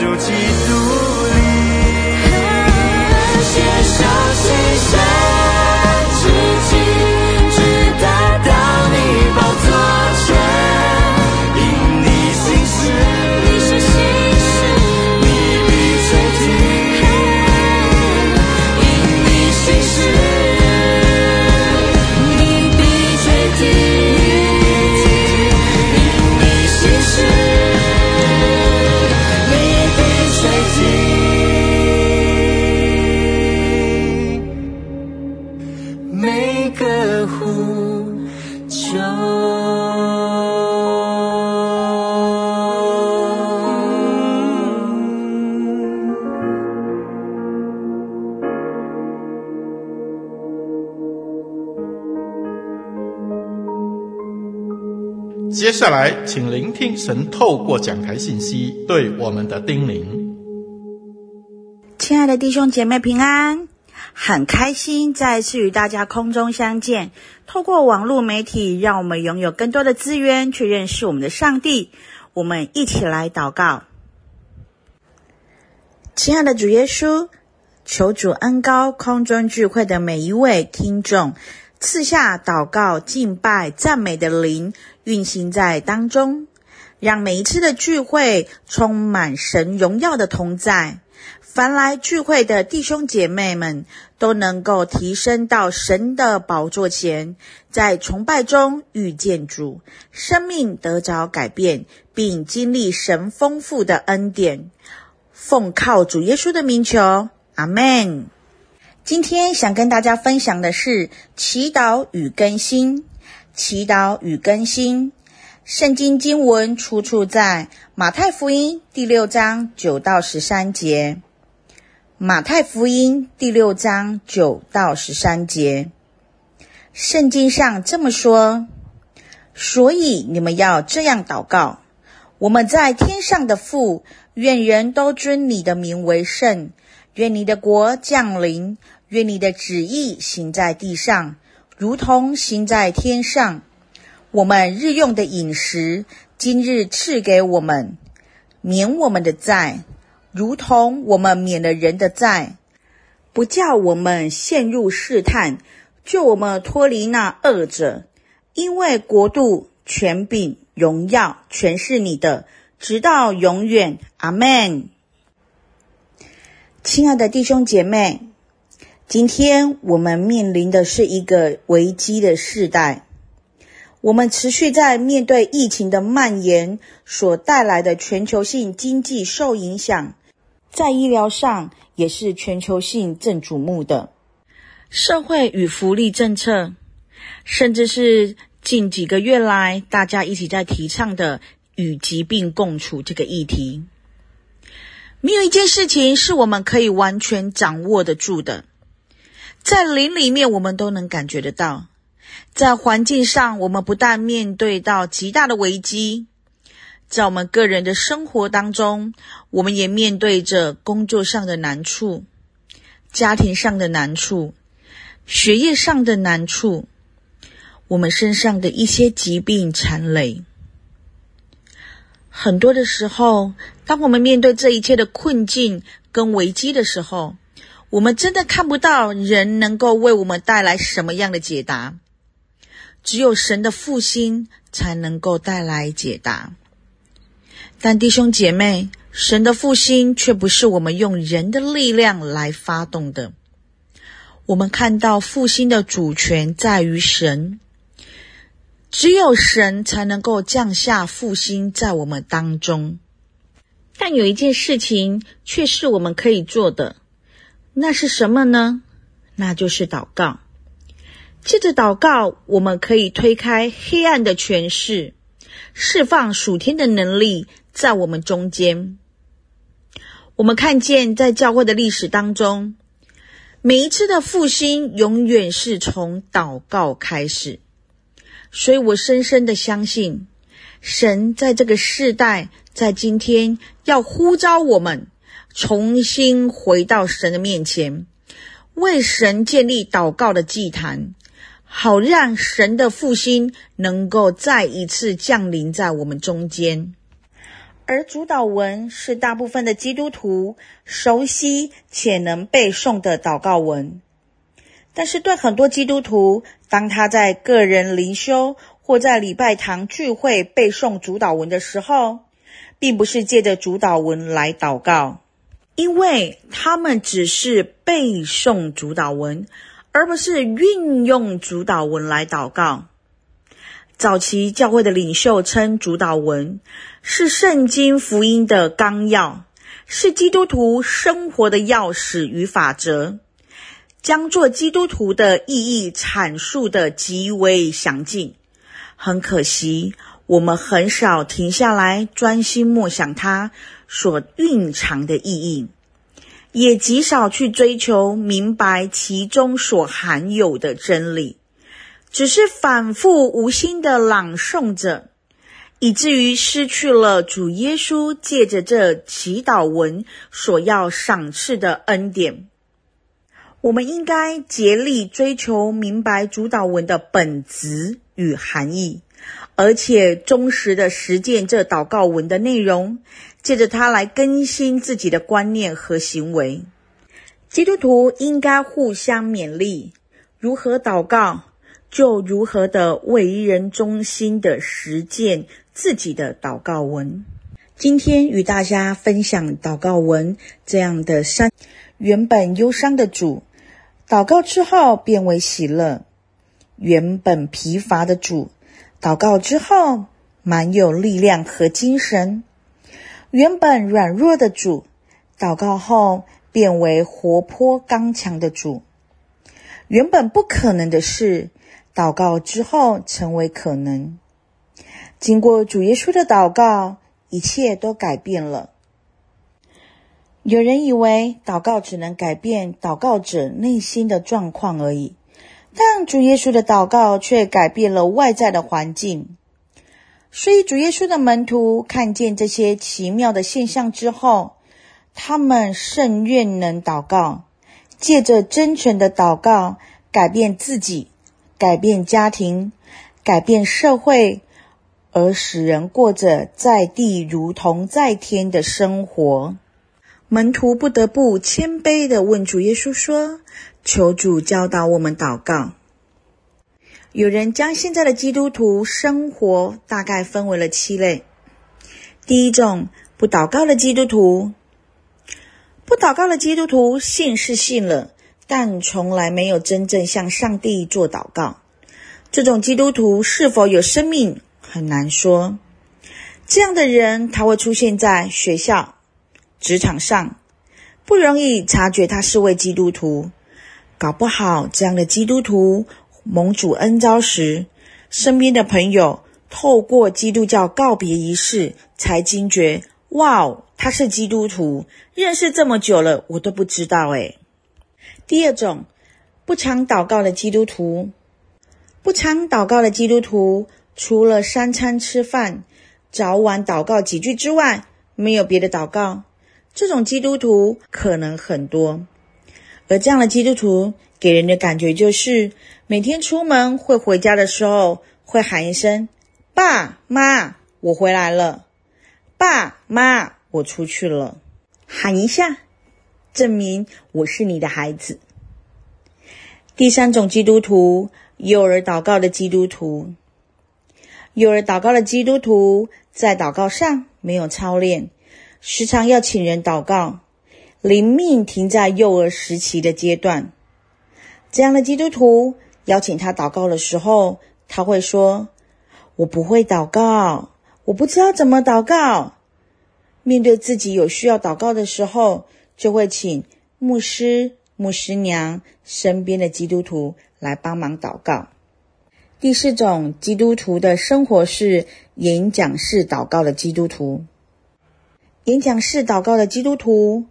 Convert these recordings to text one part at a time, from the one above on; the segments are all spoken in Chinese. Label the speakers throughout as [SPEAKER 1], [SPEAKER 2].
[SPEAKER 1] 就记
[SPEAKER 2] 住下来，请聆听神透过讲台信息对我们的叮咛。
[SPEAKER 3] 亲爱的弟兄姐妹平安，很开心再次与大家空中相见。透过网络媒体，让我们拥有更多的资源去认识我们的上帝。我们一起来祷告。亲爱的主耶稣，求主恩高空中聚会的每一位听众，赐下祷告、敬拜、赞美的灵运行在当中，让每一次的聚会充满神荣耀的同在。凡来聚会的弟兄姐妹们都能够提升到神的宝座前，在崇拜中遇见主，生命得着改变，并经历神丰富的恩典。奉靠主耶稣的名求，阿门。今天想跟大家分享的是祈祷与更新。祈祷与更新，圣经经文出处在马太福音第六章九到十三节。马太福音第六章九到十三节，圣经上这么说：所以你们要这样祷告：我们在天上的父，愿人都尊你的名为圣。愿你的国降临。愿你的旨意行在地上，如同行在天上。我们日用的饮食，今日赐给我们，免我们的债。如同我们免了人的债，不叫我们陷入试探，救我们脱离那恶者。因为国度、权柄、荣耀，全是你的，直到永远。阿门。亲爱的弟兄姐妹，今天我们面临的是一个危机的世代。我们持续在面对疫情的蔓延所带来的全球性经济受影响。在医疗上也是全球性正瞩目的，社会与福利政策，甚至是近几个月来大家一起在提倡的与疾病共处这个议题，没有一件事情是我们可以完全掌握得住的，在灵里面我们都能感觉得到，在环境上我们不但面对到极大的危机。在我们个人的生活当中，我们也面对着工作上的难处、家庭上的难处、学业上的难处，我们身上的一些疾病缠累。很多的时候，当我们面对这一切的困境跟危机的时候，我们真的看不到人能够为我们带来什么样的解答，只有神的复兴才能够带来解答。但弟兄姐妹，神的复兴却不是我们用人的力量来发动的。我们看到复兴的主权在于神，只有神才能够降下复兴在我们当中。但有一件事情却是我们可以做的，那是什么呢？那就是祷告。借着祷告，我们可以推开黑暗的权势，释放属天的能力。在我们中间，我们看见在教会的历史当中，每一次的复兴永远是从祷告开始。所以我深深的相信，神在这个世代，在今天要呼召我们重新回到神的面前，为神建立祷告的祭坛，好让神的复兴能够再一次降临在我们中间。而主祷文是大部分的基督徒熟悉且能背诵的祷告文，但是对很多基督徒，当他在个人灵修或在礼拜堂聚会背诵主祷文的时候，并不是借着主祷文来祷告，因为他们只是背诵主祷文，而不是运用主祷文来祷告。早期教会的领袖称主祷文是圣经福音的纲要，是基督徒生活的钥匙与法则，将做基督徒的意义阐述得极为详尽。很可惜，我们很少停下来专心默想它所蕴藏的意义，也极少去追求明白其中所含有的真理。只是反复无心的朗诵着，以至于失去了主耶稣借着这祈祷文所要赏赐的恩典。我们应该竭力追求明白主祷文的本质与含义，而且忠实地实践这祷告文的内容，借着它来更新自己的观念和行为。基督徒应该互相勉励，如何祷告，就如何的为人中心的实践自己的祷告文。今天与大家分享祷告文这样的三：原本忧伤的主，祷告之后变为喜乐；原本疲乏的主，祷告之后满有力量和精神；原本软弱的主，祷告后变为活泼刚强的主；原本不可能的事，祷告之后成为可能，经过主耶稣的祷告，一切都改变了。有人以为祷告只能改变祷告者内心的状况而已，但主耶稣的祷告却改变了外在的环境。所以主耶稣的门徒看见这些奇妙的现象之后，他们甚愿能祷告，借着真诚的祷告改变自己。改变家庭，改变社会，而使人过着在地如同在天的生活。门徒不得不谦卑地问主耶稣说：“求主教导我们祷告。”有人将现在的基督徒生活大概分为了七类。第一种，不祷告的基督徒。不祷告的基督徒信是信了。但从来没有真正向上帝做祷告，这种基督徒是否有生命很难说。这样的人，他会出现在学校、职场上，不容易察觉他是位基督徒。搞不好，这样的基督徒蒙主恩召时，身边的朋友透过基督教告别仪式才惊觉：哇哦，他是基督徒，认识这么久了，我都不知道诶。第二种，不常祷告的基督徒，不常祷告的基督徒，除了三餐吃饭、早晚祷告几句之外，没有别的祷告。这种基督徒可能很多，而这样的基督徒给人的感觉就是，每天出门会回家的时候会喊一声：“爸妈，我回来了。”“爸妈，我出去了。”喊一下。证明我是你的孩子。第三种基督徒，幼儿祷告的基督徒。幼儿祷告的基督徒在祷告上没有操练，时常要请人祷告，灵命停在幼儿时期的阶段。这样的基督徒邀请他祷告的时候，他会说：“我不会祷告，我不知道怎么祷告。”面对自己有需要祷告的时候，就会请牧师、牧师娘身边的基督徒来帮忙祷告。第四种基督徒的生活是演讲式祷告的基督徒。演讲式祷告的基督徒，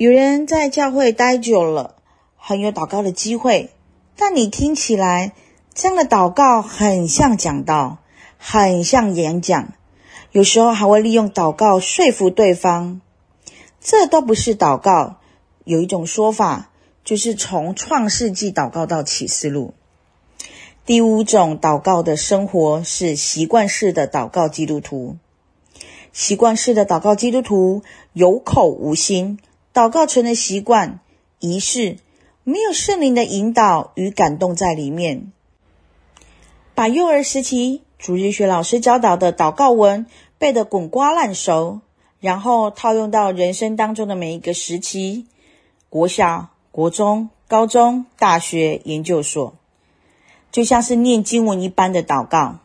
[SPEAKER 3] 有人在教会待久了，很有祷告的机会，但你听起来这样的祷告很像讲道，很像演讲，有时候还会利用祷告说服对方。这都不是祷告。有一种说法，就是从创世纪祷告到启示录。第五种祷告的生活是习惯式的祷告基督徒。习惯式的祷告基督徒有口无心，祷告成了习惯、仪式，没有圣灵的引导与感动在里面。把幼儿时期主日学老师教导的祷告文背得滚瓜烂熟。然后套用到人生当中的每一个时期，国小、国中、高中、大学、研究所，就像是念经文一般的祷告。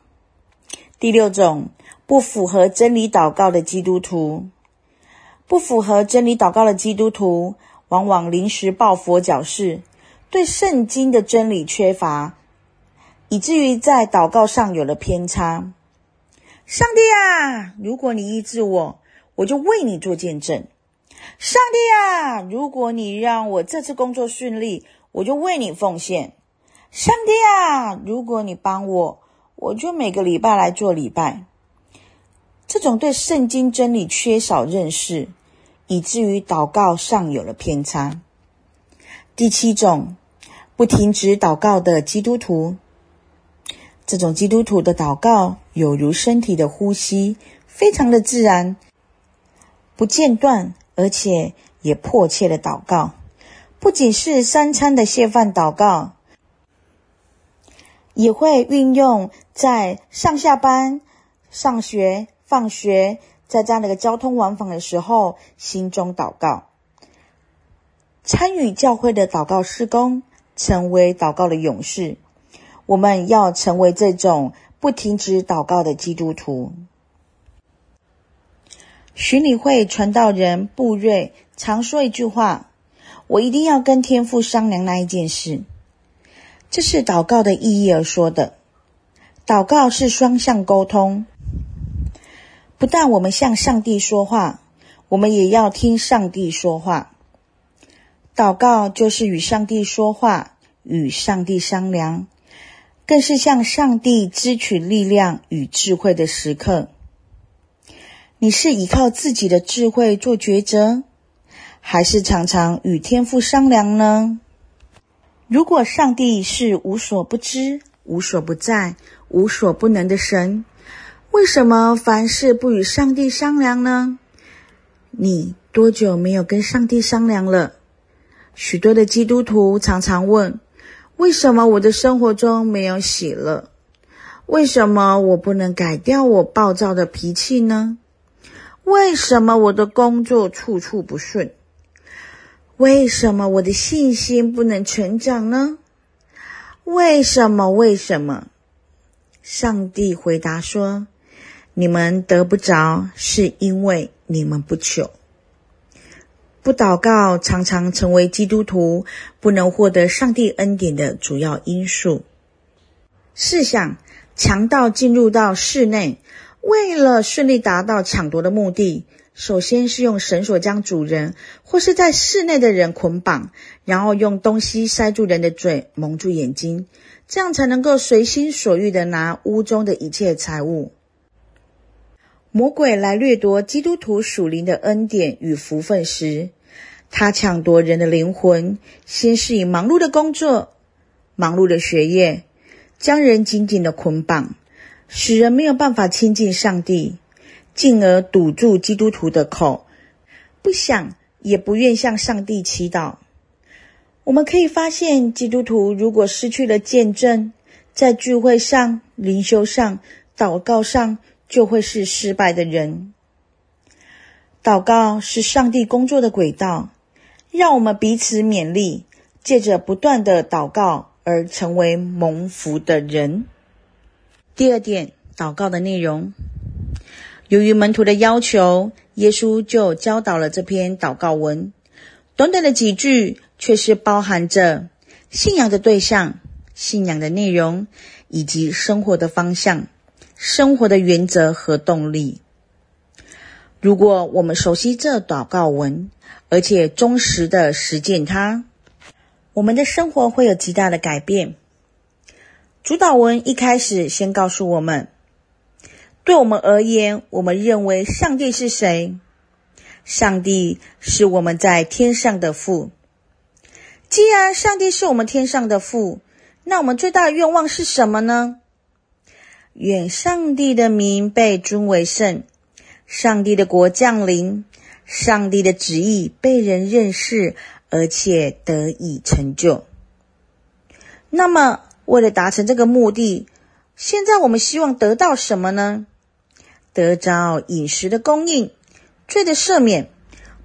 [SPEAKER 3] 第六种，不符合真理祷告的基督徒，不符合真理祷告的基督徒，往往临时抱佛脚式，对圣经的真理缺乏，以至于在祷告上有了偏差。上帝啊，如果你医治我。我就为你做见证，上帝啊！如果你让我这次工作顺利，我就为你奉献。上帝啊！如果你帮我，我就每个礼拜来做礼拜。这种对圣经真理缺少认识，以至于祷告上有了偏差。第七种，不停止祷告的基督徒，这种基督徒的祷告有如身体的呼吸，非常的自然，不间断，而且也迫切的祷告，不仅是三餐的谢饭祷告，也会运用在上下班、上学。放学，在这样的一个交通往返的时候，心中祷告，参与教会的祷告事工，成为祷告的勇士。我们要成为这种不停止祷告的基督徒。巡礼会传道人布瑞常说一句话：“我一定要跟天父商量那一件事。”这是祷告的意义而说的。祷告是双向沟通。不但我们向上帝说话，我们也要听上帝说话。祷告就是与上帝说话，与上帝商量，更是向上帝支取力量与智慧的时刻。你是依靠自己的智慧做抉择，还是常常与天父商量呢？如果上帝是无所不知、无所不在、无所不能的神，为什么凡事不与上帝商量呢？你多久没有跟上帝商量了？许多的基督徒常常问：为什么我的生活中没有喜乐？为什么我不能改掉我暴躁的脾气呢？为什么我的工作处处不顺？为什么我的信心不能成长呢？为什么？为什么？上帝回答说，你们得不着，是因为你们不求。不祷告，常常成为基督徒不能获得上帝恩典的主要因素。试想，强盗进入到室内，为了顺利达到抢夺的目的，首先是用绳索将主人或是在室内的人捆绑，然后用东西塞住人的嘴，蒙住眼睛，这样才能够随心所欲地拿屋中的一切财物。魔鬼来掠夺基督徒属灵的恩典与福分时，他抢夺人的灵魂，先是以忙碌的工作、忙碌的学业，将人紧紧的捆绑，使人没有办法亲近上帝，进而堵住基督徒的口，不想也不愿向上帝祈祷。我们可以发现，基督徒如果失去了见证，在聚会上、灵修上、祷告上，就会是失败的人。祷告是上帝工作的轨道，让我们彼此勉励，借着不断的祷告而成为蒙福的人。第二点，祷告的内容。由于门徒的要求，耶稣就教导了这篇祷告文。短短的几句，却是包含着信仰的对象、信仰的内容以及生活的方向。生活的原则和动力。如果我们熟悉这祷告文，而且忠实的实践它，我们的生活会有极大的改变。主祷文一开始先告诉我们，对我们而言，我们认为上帝是谁？上帝是我们在天上的父。既然上帝是我们天上的父，那我们最大的愿望是什么呢？愿上帝的名被尊为圣，上帝的国降临，上帝的旨意被人认识，而且得以成就。那么，为了达成这个目的，现在我们希望得到什么呢？得着饮食的供应，罪的赦免，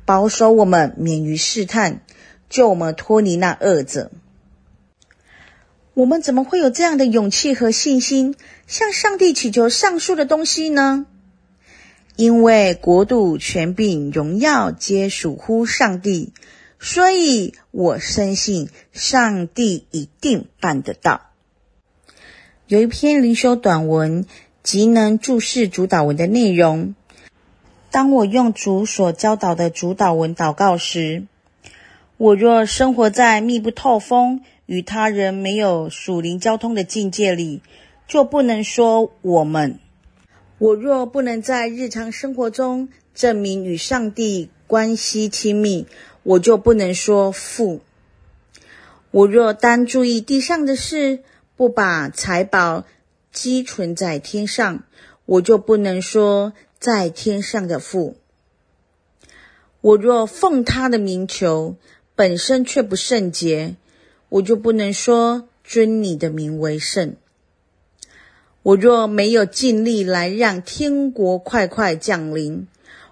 [SPEAKER 3] 保守我们免于试探，救我们脱离那恶者。我们怎么会有这样的勇气和信心，向上帝祈求上述的东西呢？因为国度、权柄、荣耀皆属乎上帝，所以我深信上帝一定办得到。有一篇灵修短文，极能注释主祷文的内容。当我用主所教导的主祷文祷告时，我若生活在密不透风，与他人没有属灵交通的境界里，就不能说我们，我若不能在日常生活中证明与上帝关系亲密，我就不能说父。我若单注意地上的事，不把财宝积存在天上，我就不能说在天上的父。我若奉他的名求，本身却不圣洁，我就不能说尊你的名为圣。我若没有尽力来让天国快快降临，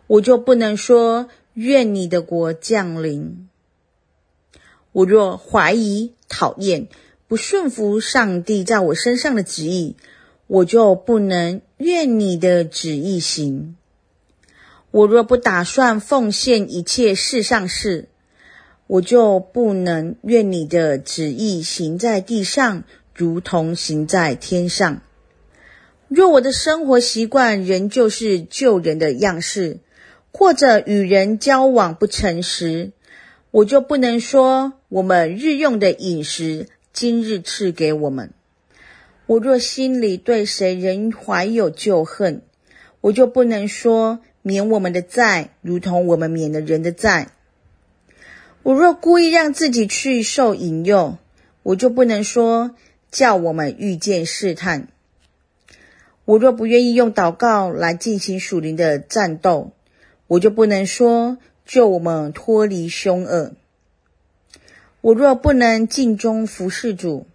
[SPEAKER 3] 我就不能说愿你的国降临。我若怀疑、讨厌、不顺服上帝在我身上的旨意，我就不能愿你的旨意行。我若不打算奉献一切世上事，我就不能愿你的旨意行在地上，如同行在天上。若我的生活习惯仍旧是旧人的样式，或者与人交往不诚实，我就不能说我们日用的饮食今日赐给我们。我若心里对谁仍怀有旧恨，我就不能说免我们的债，如同我们免了人的债。我若故意让自己去受引诱，我就不能说叫我们遇见试探。我若不愿意用祷告来进行属灵的战斗，我就不能说。救我们脱离凶恶。我若不能尽忠服侍主，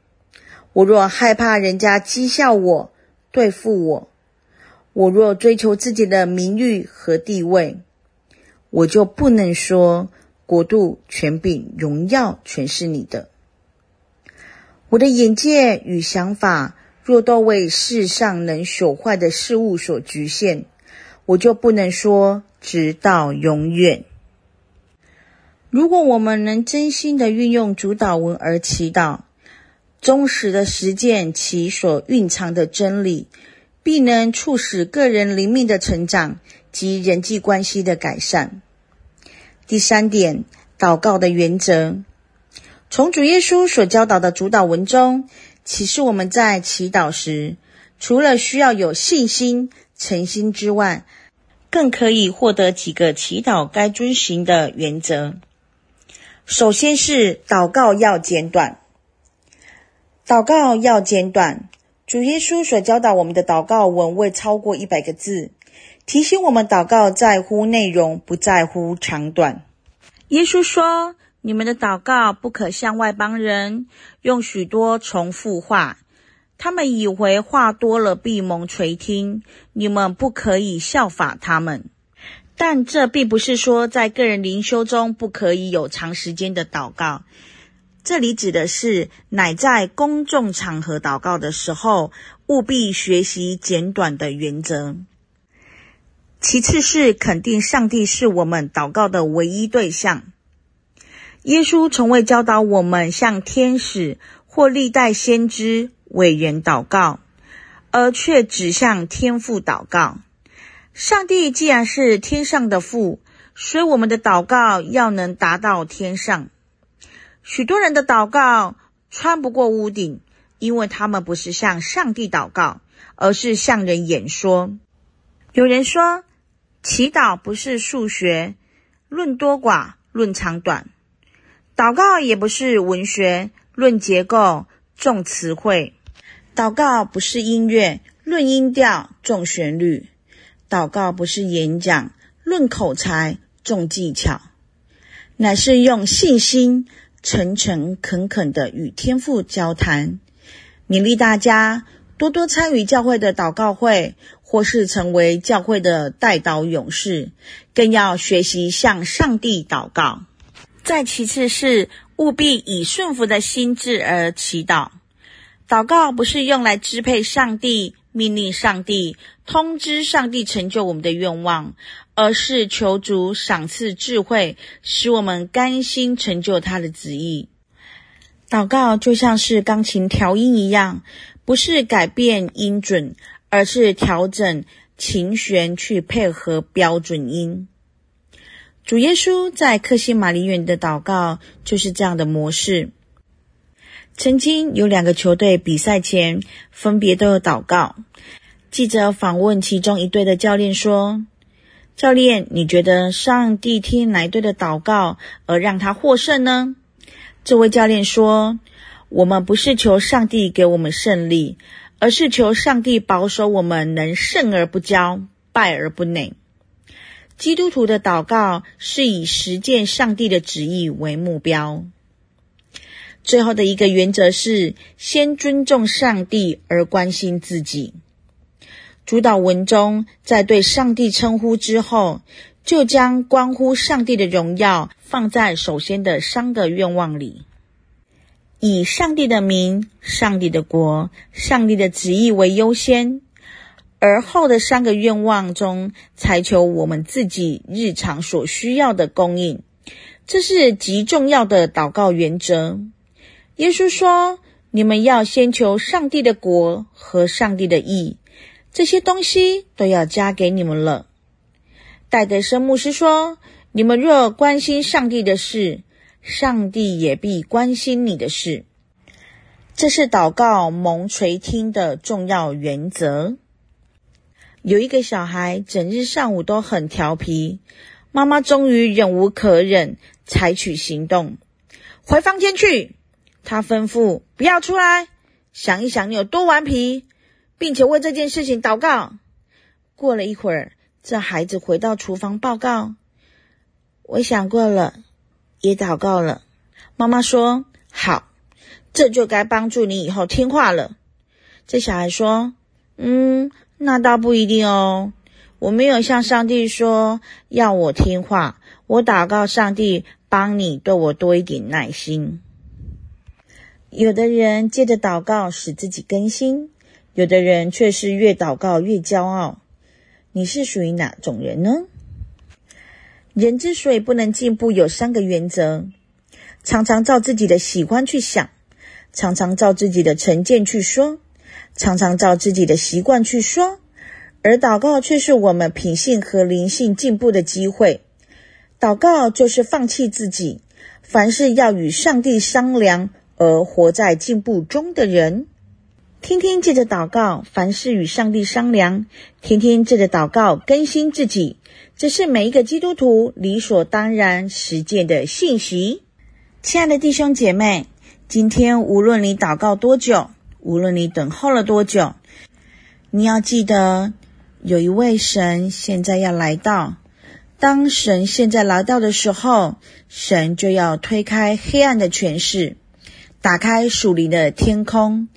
[SPEAKER 3] 我若害怕人家讥笑我、对付我，我若追求自己的名誉和地位，我就不能说国度、权柄、荣耀全是你的。我的眼界与想法若都为世上能朽坏的事物所局限，我就不能说直到永远。如果我们能真心的运用主导文而祈祷，忠实的实践其所蕴藏的真理，必能促使个人灵命的成长及人际关系的改善。第三点，祷告的原则，从主耶稣所教导的主祷文中，启示我们在祈祷时，除了需要有信心、诚心之外，更可以获得几个祈祷该遵循的原则。首先是祷告要简短，祷告要简短。主耶稣所教导我们的祷告文未超过一百个字，提醒我们祷告在乎内容，不在乎长短。耶稣说：“你们的祷告不可像外邦人，用许多重复话，他们以为话多了必蒙垂听。你们不可以效法他们。”但这并不是说在个人灵修中不可以有长时间的祷告，这里指的是乃在公众场合祷告的时候，务必学习简短的原则。其次是肯定上帝是我们祷告的唯一对象。耶稣从未教导我们向天使或历代先知伟人祷告，而却只向天父祷告。上帝既然是天上的父，所以我们的祷告要能达到天上。许多人的祷告穿不过屋顶，因为他们不是向上帝祷告，而是向人演说。有人说，祈祷不是数学，论多寡，论长短；祷告也不是文学，论结构，重词汇；祷告不是音乐，论音调，重旋律。祷告不是演讲，论口才，重技巧，乃是用信心、诚诚恳恳地与天父交谈。勉励大家多多参与教会的祷告会，或是成为教会的代祷勇士，更要学习向上帝祷告。再其次是务必以顺服的心志而祈祷。祷告不是用来支配上帝。命令上帝，通知上帝成就我们的愿望，而是求主赏赐智慧，使我们甘心成就他的旨意。祷告就像是钢琴调音一样，不是改变音准，而是调整琴弦去配合标准音。主耶稣在克西马尼园的祷告就是这样的模式。曾经有两个球队比赛前分别都有祷告，记者访问其中一队的教练说：“教练，你觉得上帝听哪队的祷告而让他获胜呢？”这位教练说：“我们不是求上帝给我们胜利，而是求上帝保守我们能胜而不骄，败而不馁。基督徒的祷告是以实践上帝的旨意为目标。”最后的一个原则是先尊重上帝而关心自己。主祷文中，在对上帝称呼之后，就将关乎上帝的荣耀放在首先的三个愿望里，以上帝的名、上帝的国、上帝的旨意为优先，而后的三个愿望中，才求我们自己日常所需要的供应。这是极重要的祷告原则。耶稣说：“你们要先求上帝的国和上帝的义，这些东西都要加给你们了。”戴德生牧师说：“你们若关心上帝的事，上帝也必关心你的事。”这是祷告蒙垂听的重要原则。有一个小孩整日上午都很调皮，妈妈终于忍无可忍，采取行动，回房间去。他吩咐：“不要出来，想一想你有多顽皮，并且为这件事情祷告。”过了一会儿，这孩子回到厨房报告：“我想过了，也祷告了。”妈妈说：“好，这就该帮助你以后听话了。”这小孩说：“嗯，那倒不一定哦。我没有向上帝说要我听话，我祷告上帝帮你对我多一点耐心。”有的人借着祷告使自己更新，有的人却是越祷告越骄傲。你是属于哪种人呢？人之所以不能进步，有三个原则：常常照自己的喜欢去想，常常照自己的成见去说，常常照自己的习惯去说。而祷告却是我们品性和灵性进步的机会。祷告就是放弃自己，凡事要与上帝商量。而活在进步中的人，天天借着祷告，凡事与上帝商量；天天借着祷告更新自己，这是每一个基督徒理所当然实践的信息。亲爱的弟兄姐妹，今天无论你祷告多久，无论你等候了多久，你要记得，有一位神现在要来到。当神现在来到的时候，神就要推开黑暗的权势。打开属灵的天空，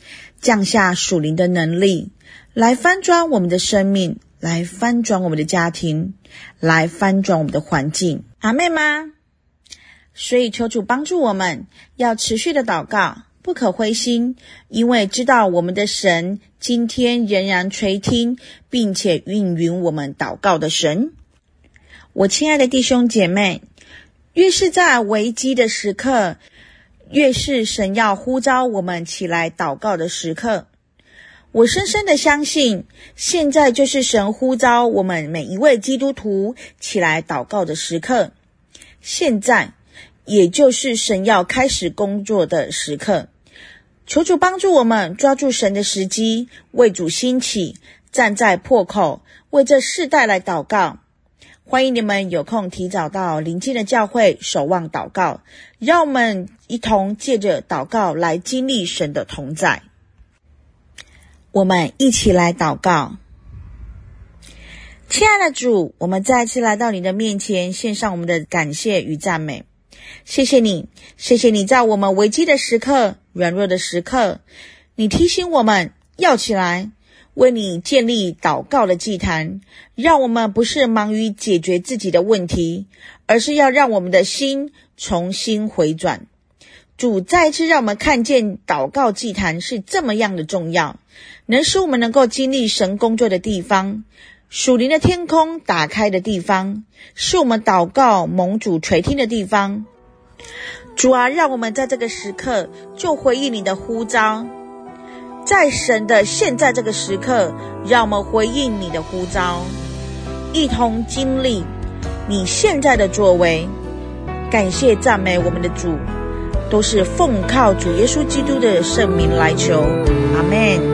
[SPEAKER 3] 降下属灵的能力，来翻转我们的生命，来翻转我们的家庭，来翻转我们的环境。阿妹吗？所以求主帮助我们，要持续的祷告，不可灰心，因为知道我们的神今天仍然垂听，并且应允我们祷告的神。我亲爱的弟兄姐妹，越是在危机的时刻，越是神要呼召我们起来祷告的时刻，我深深的相信，现在就是神呼召我们每一位基督徒起来祷告的时刻。现在，也就是神要开始工作的时刻。求主帮助我们抓住神的时机，为主兴起，站在破口，为这世代来祷告。欢迎你们有空提早到临近的教会守望祷告，让我们一同借着祷告来经历神的同在。我们一起来祷告，亲爱的主，我们再次来到你的面前，献上我们的感谢与赞美。谢谢你，谢谢你在我们危机的时刻、软弱的时刻，你提醒我们要起来。为你建立祷告的祭坛，让我们不是忙于解决自己的问题，而是要让我们的心重新回转。主再次让我们看见祷告祭坛是这么样的重要，能使我们能够经历神工作的地方，属灵的天空打开的地方，是我们祷告蒙主垂听的地方。主啊，让我们在这个时刻就回应你的呼召。在神的现在这个时刻，让我们回应你的呼召，一同经历你现在的作为。感谢赞美我们的主，都是奉靠主耶稣基督的圣名来求，阿
[SPEAKER 4] 门。